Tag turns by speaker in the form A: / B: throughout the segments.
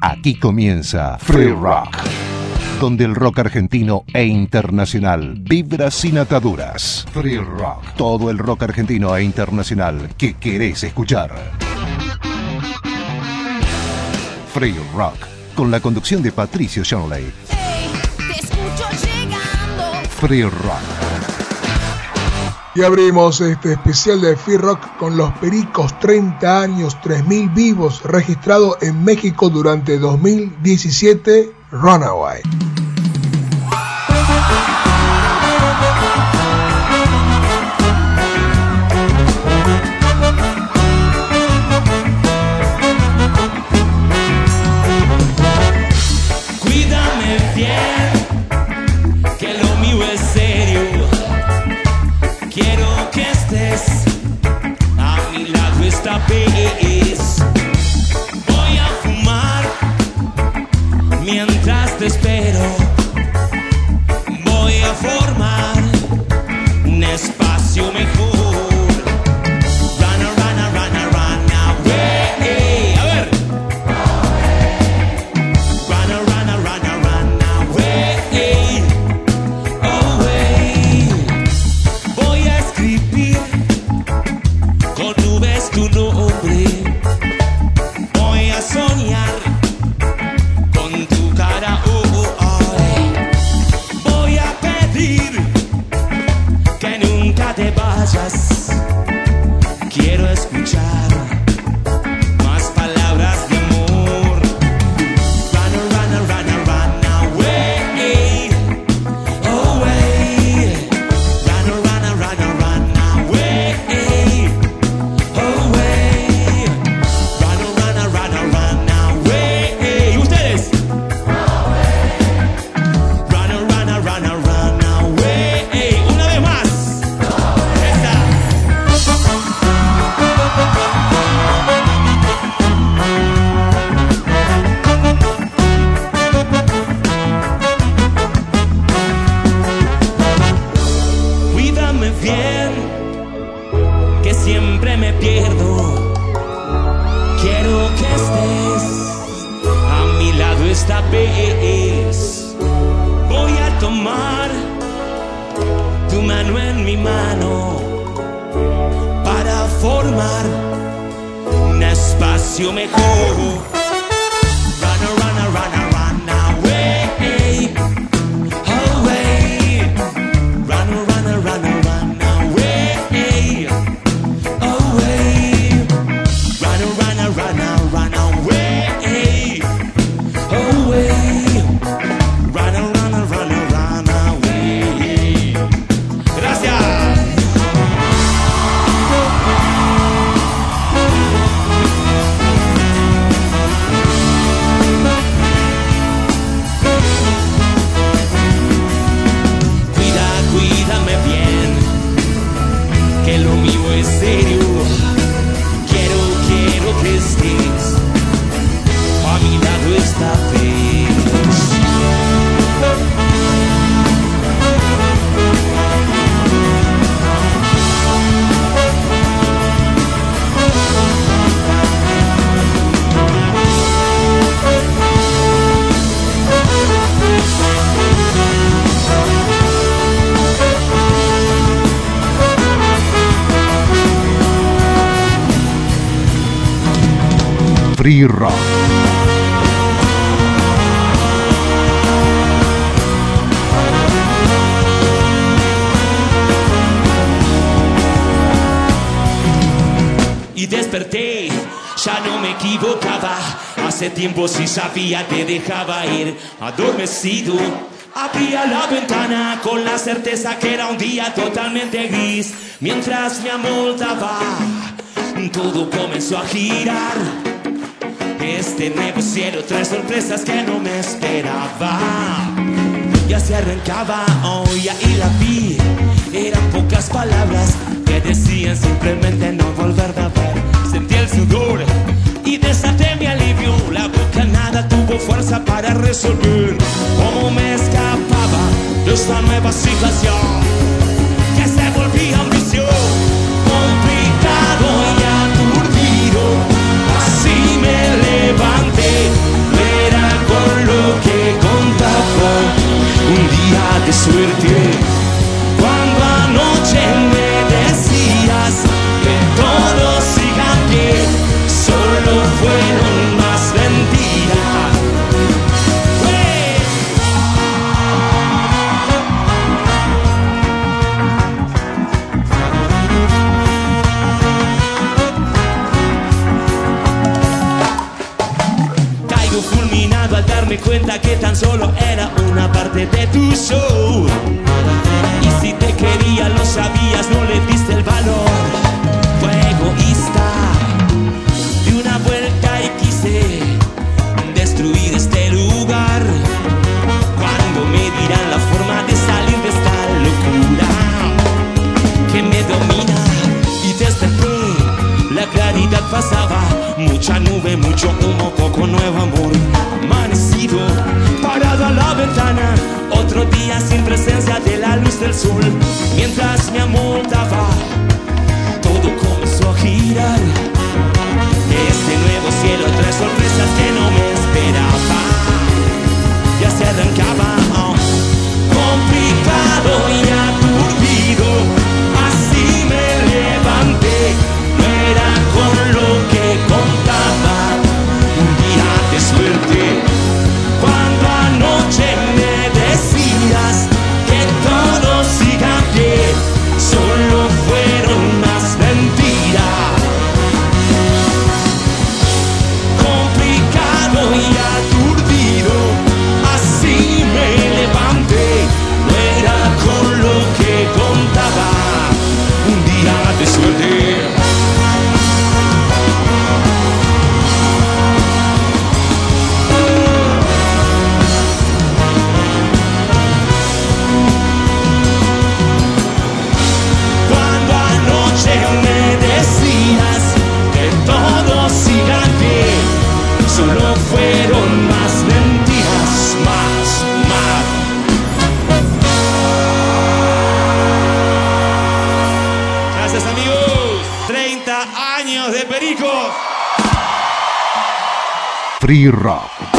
A: Aquí comienza Free Rock, donde el rock argentino e internacional vibra sin ataduras. Free Rock, todo el rock argentino e internacional que querés escuchar. Free Rock, con la conducción de Patricio Shanley.
B: Hey, te escucho llegando.
A: Free Rock.
C: Y abrimos este especial de Free Rock con los Pericos 30 años, 3000 vivos registrado en México durante 2017, Runaway.
A: Free
D: y desperté, ya no me equivocaba. Hace tiempo si sabía te dejaba ir adormecido. Abría la ventana con la certeza que era un día totalmente gris. Mientras me amoldaba, todo comenzó a girar. Este nuevo cielo trae sorpresas que no me esperaba. Ya se arrancaba, oh, y la vi. Eran pocas palabras que decían simplemente no volver a ver. Sentí el sudor y desaté mi alivio. La boca nada tuvo fuerza para resolver cómo me escapaba de esta nueva situación un
C: día de suerte. Cuando anoche me decías que todo siga bien, solo fueron más mentiras. al darme cuenta que tan solo era una até do show.
A: free rock.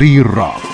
C: Free Rock.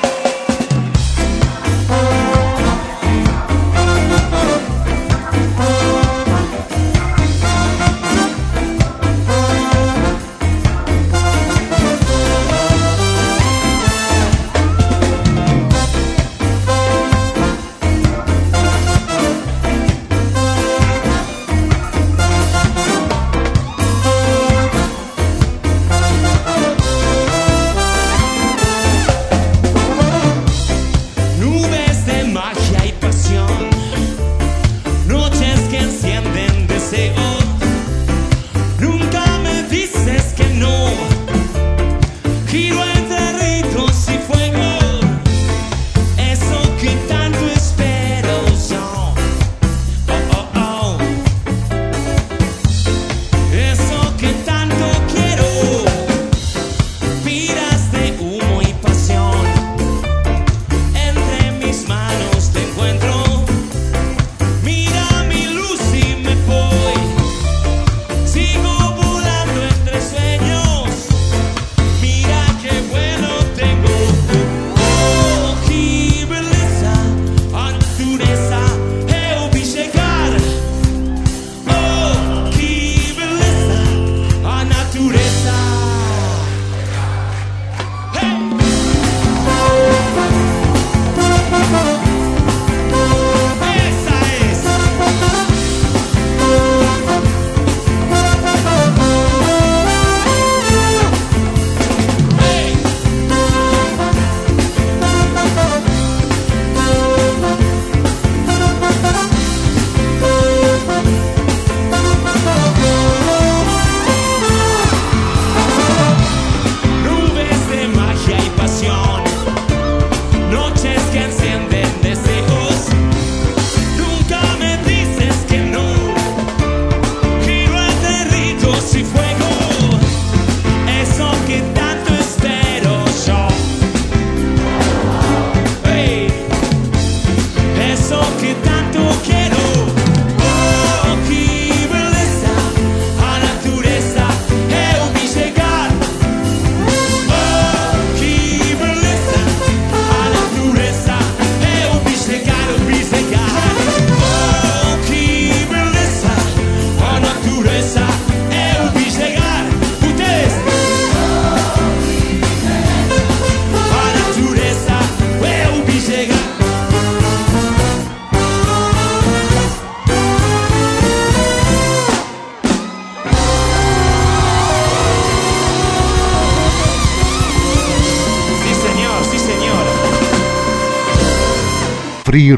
C: Free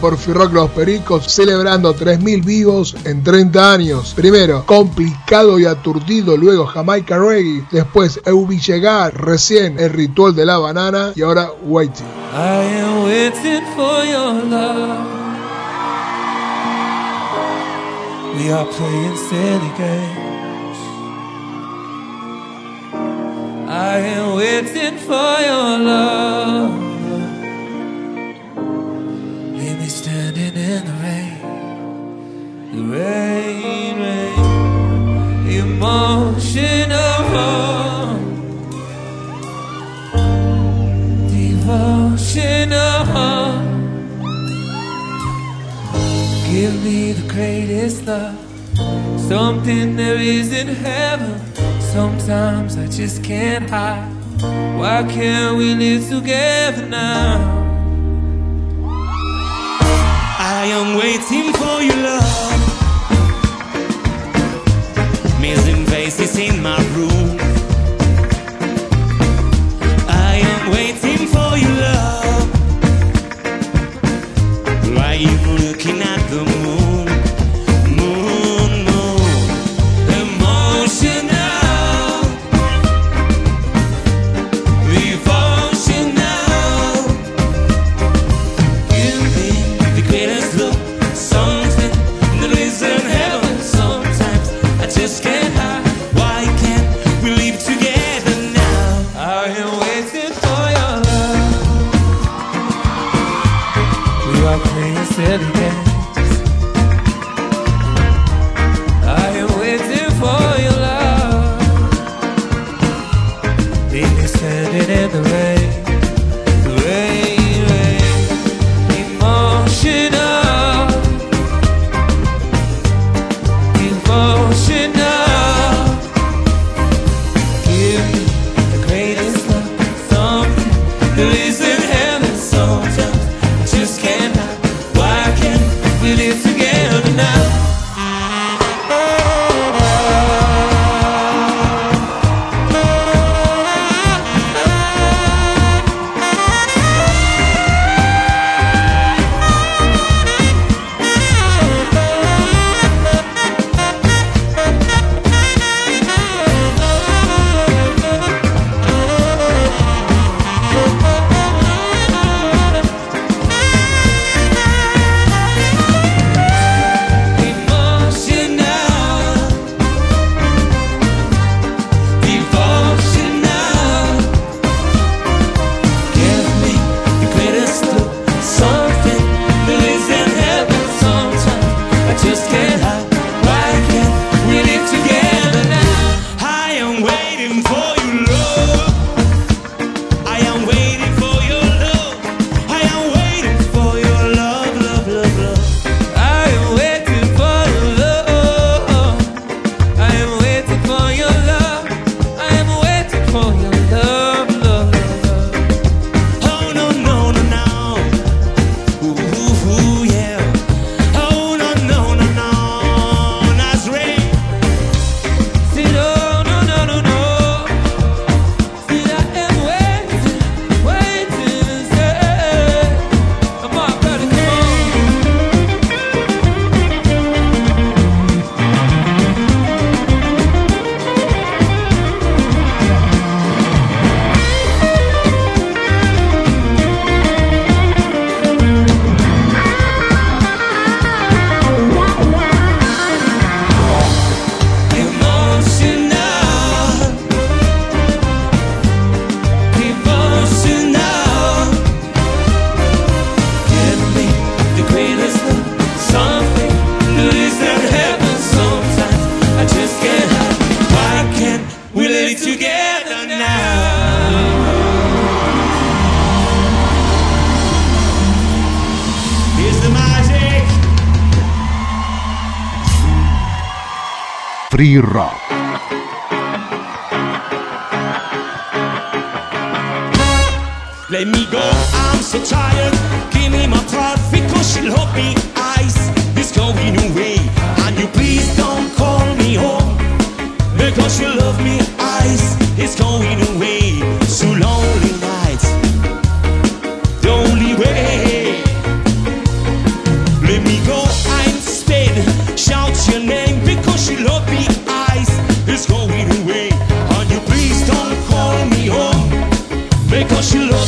E: Por Firrock Los Pericos celebrando 3.000 vivos en 30 años. Primero, complicado y aturdido, luego Jamaica Reggae, después Eubi Llegar, recién el ritual de la banana y ahora Waiting.
F: I am waiting for your love. We are playing silly games. I am waiting for your love. Rain, rain. Emotional. Devotional. Give me the greatest love. Something there is in heaven. Sometimes I just can't hide. Why can't we live together now?
C: I am waiting for your love. Missing faces in my room. I am waiting for your
A: Rock.
C: Let me go, I'm so tired. Give me my trophy, cause she'll hold me eyes. It's going away. And you please don't call me home. Because you love me Ice It's going away. She loves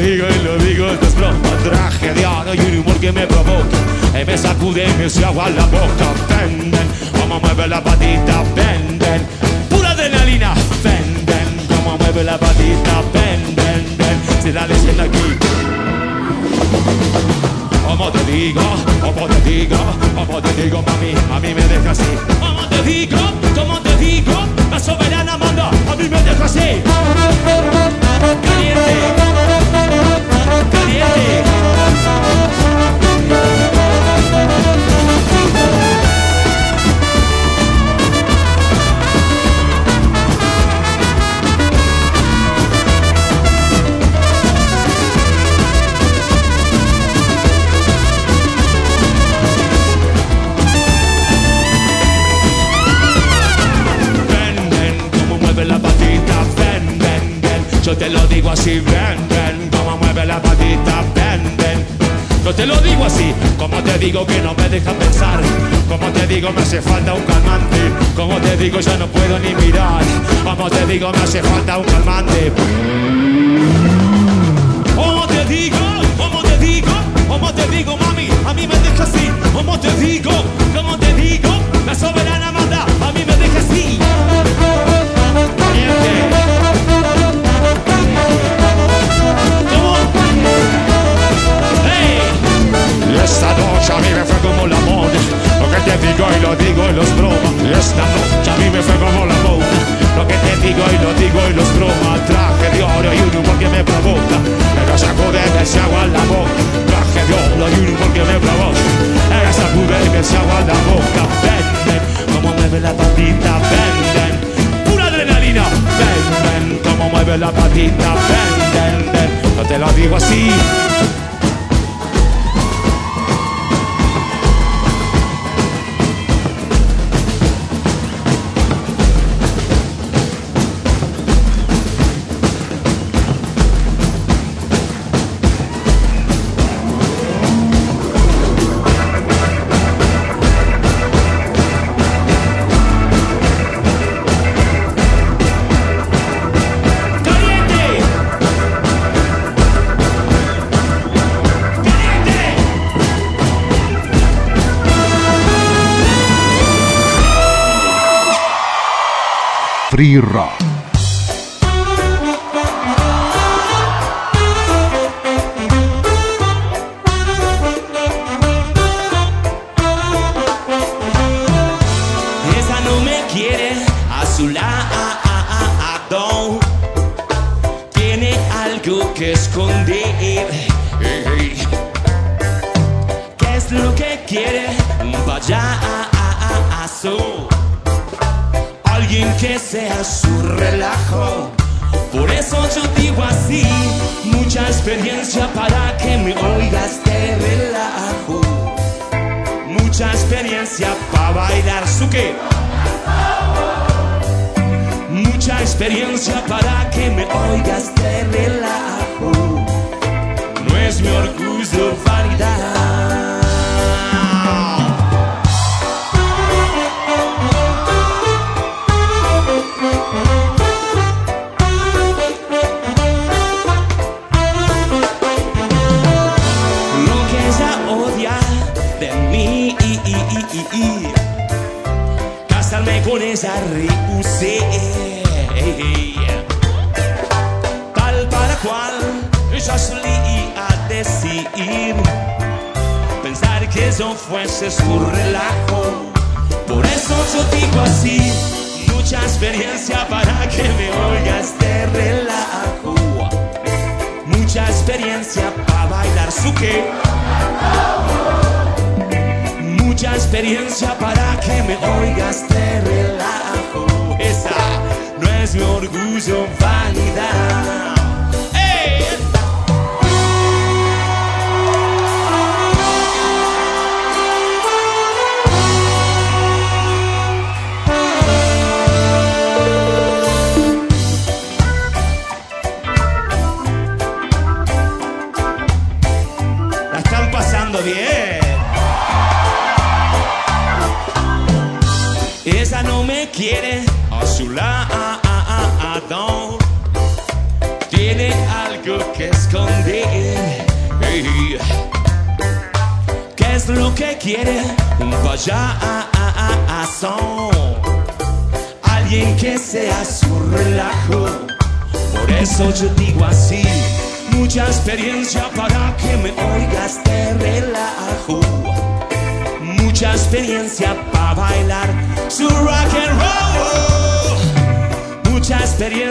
C: digo y lo digo, esto es broma. Tragediado y un humor que me provoca. Y me sacude y me se agua la boca. Venden, como mueve la patita, venden. Pura adrenalina, venden, como mueve la patita, venden, ven Se la leyenda aquí. Como te digo, como te digo, como te digo, mami, a mí me deja así. así, ven, ven, como mueve la patita, ven, ven. No te lo digo así, como te digo que no me deja pensar, como te digo me hace falta un calmante, como te digo ya no puedo ni mirar, como te digo me hace falta un calmante. Como te digo, como te digo, como te digo mami, a mí me deja así, como te digo, como te digo, la soberana manda, esa noche a mí me fue como la moda. Lo que te digo y lo digo y los bromas.
A: Free Rock.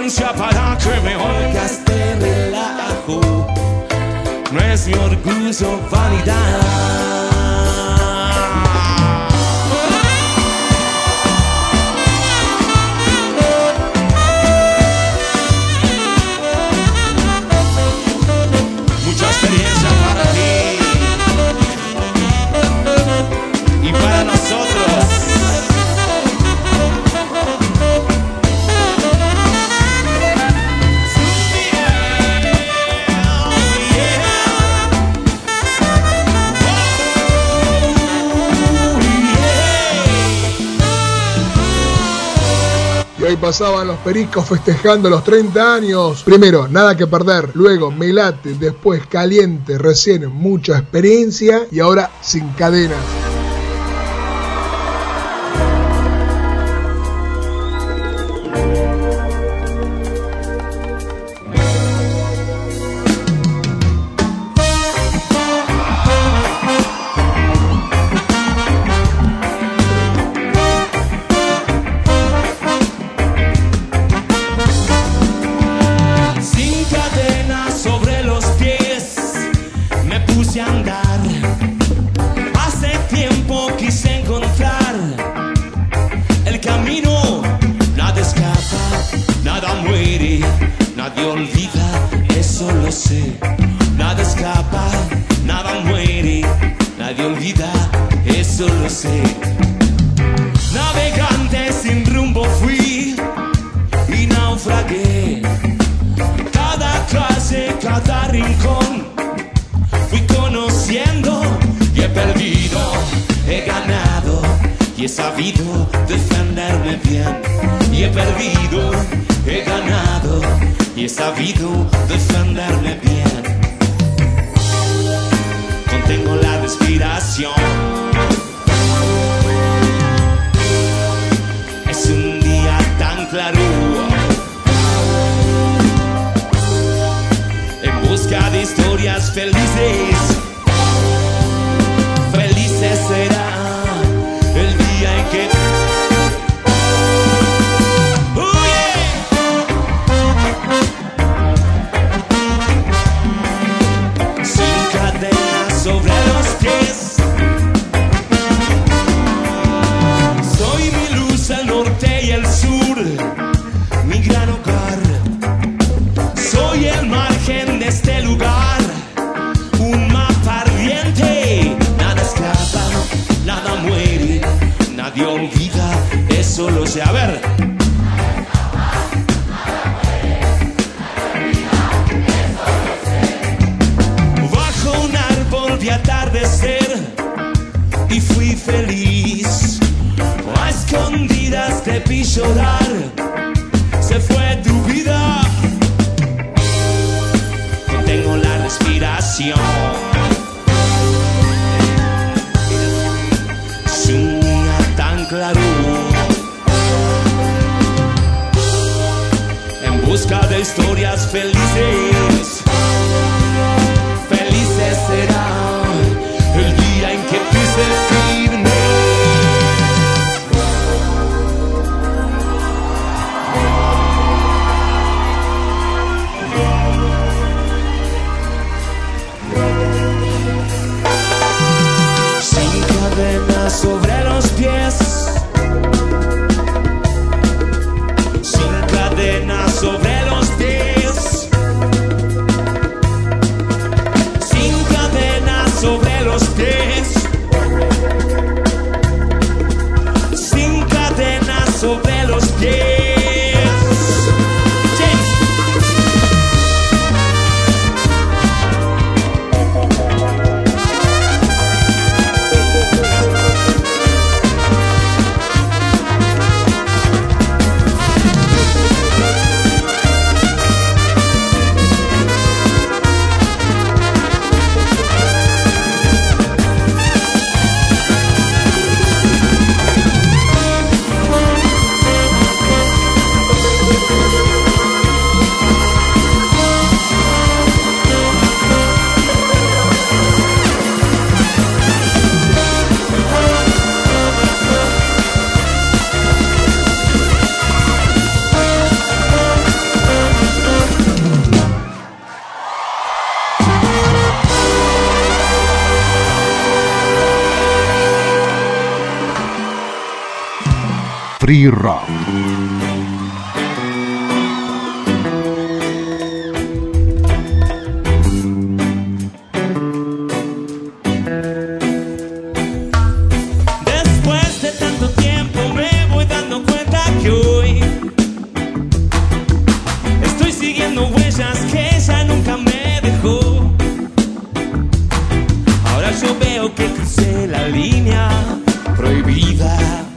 C: renuncia para que me oigas de relajo. No es mi orgullo vanidad.
E: pasaban los pericos festejando los 30 años. Primero, nada que perder. Luego, me late. Después, caliente. Recién, mucha experiencia. Y ahora, sin cadenas.
C: y he sabido defenderme bien y he perdido, he ganado y he sabido defenderme bien. Contengo la respiración. Es un día tan claro. En busca de historias felices. Soy mi luz al norte y al sur, mi gran hogar. Soy el margen de este lugar, un mapa ardiente. Nada escapa, nada muere, nadie olvida, eso lo sé. A ver. te vi llorar. Se fue tu vida. No tengo la respiración. Suena tan claro.
A: En
C: busca de historias felices. Dejó. Ahora yo veo que crucé la línea prohibida.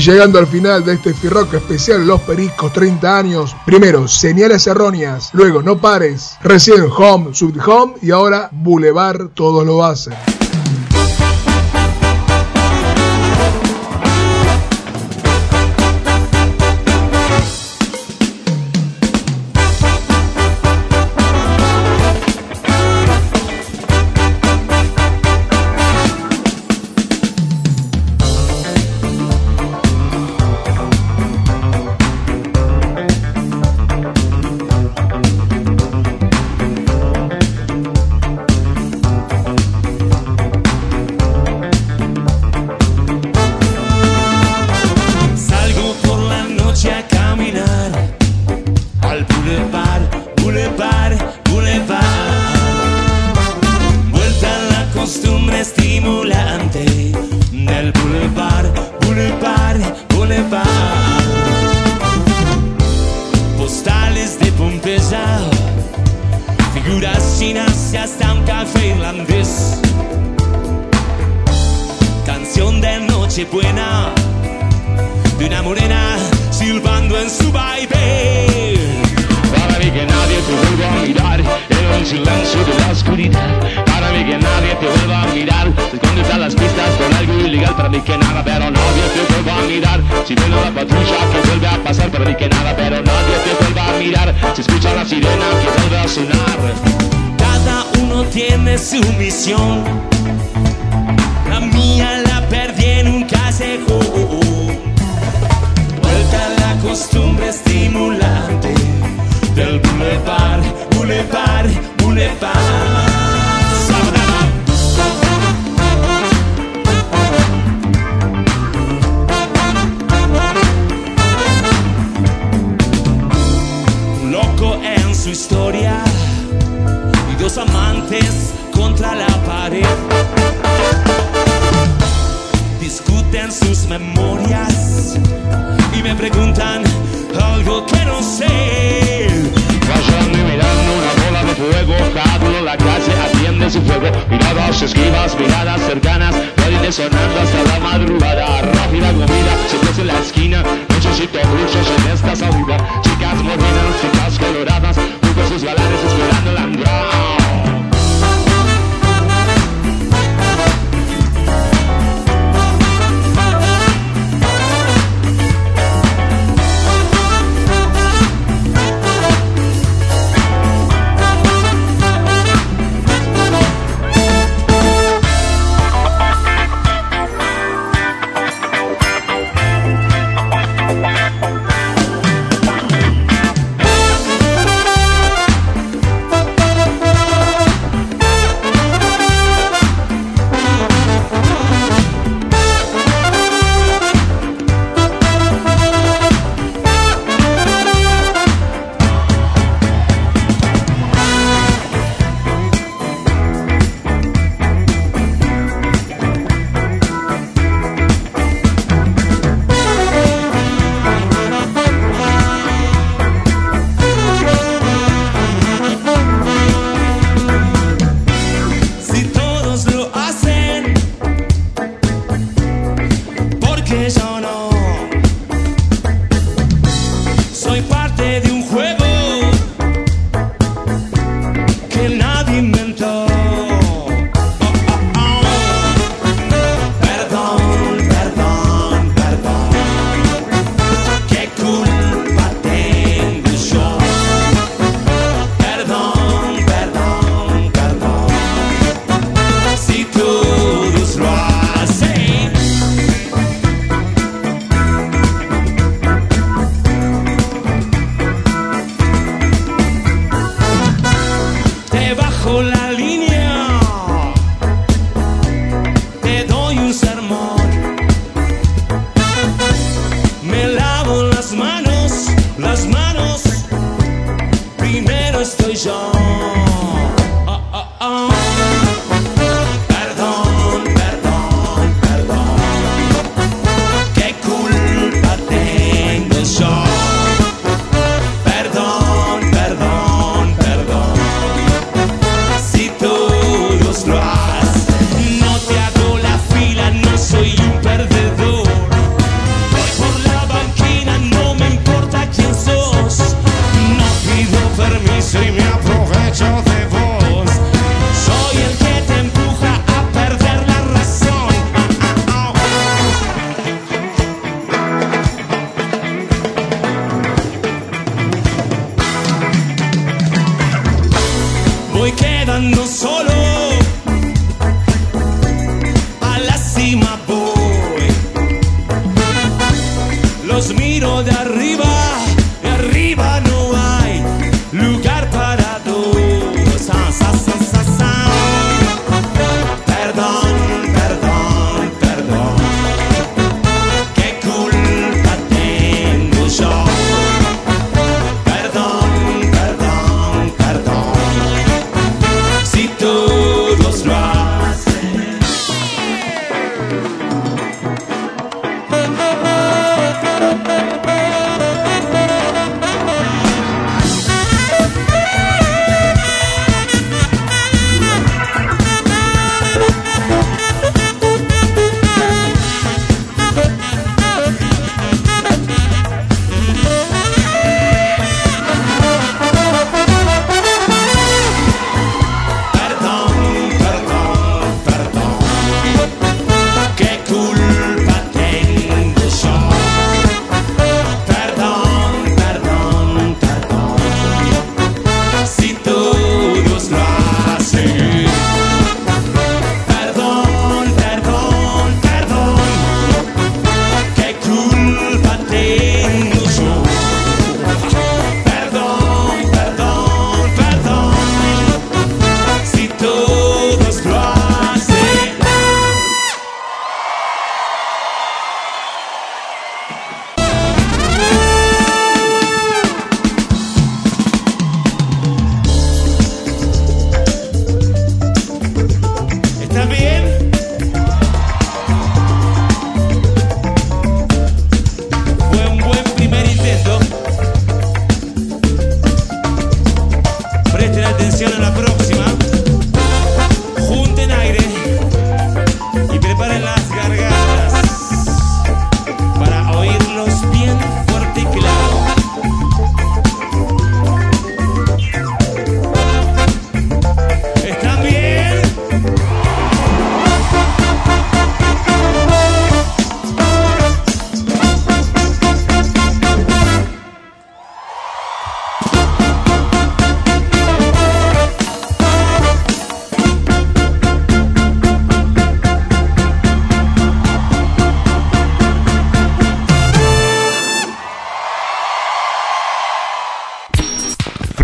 C: Y llegando al final de este Firrock especial Los Pericos 30 años, primero señales erróneas, luego no pares, recién Home, Sweet Home y ahora Boulevard, todos lo hacen.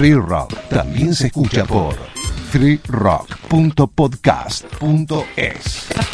A: Free Rock también se escucha por freerock.podcast.es.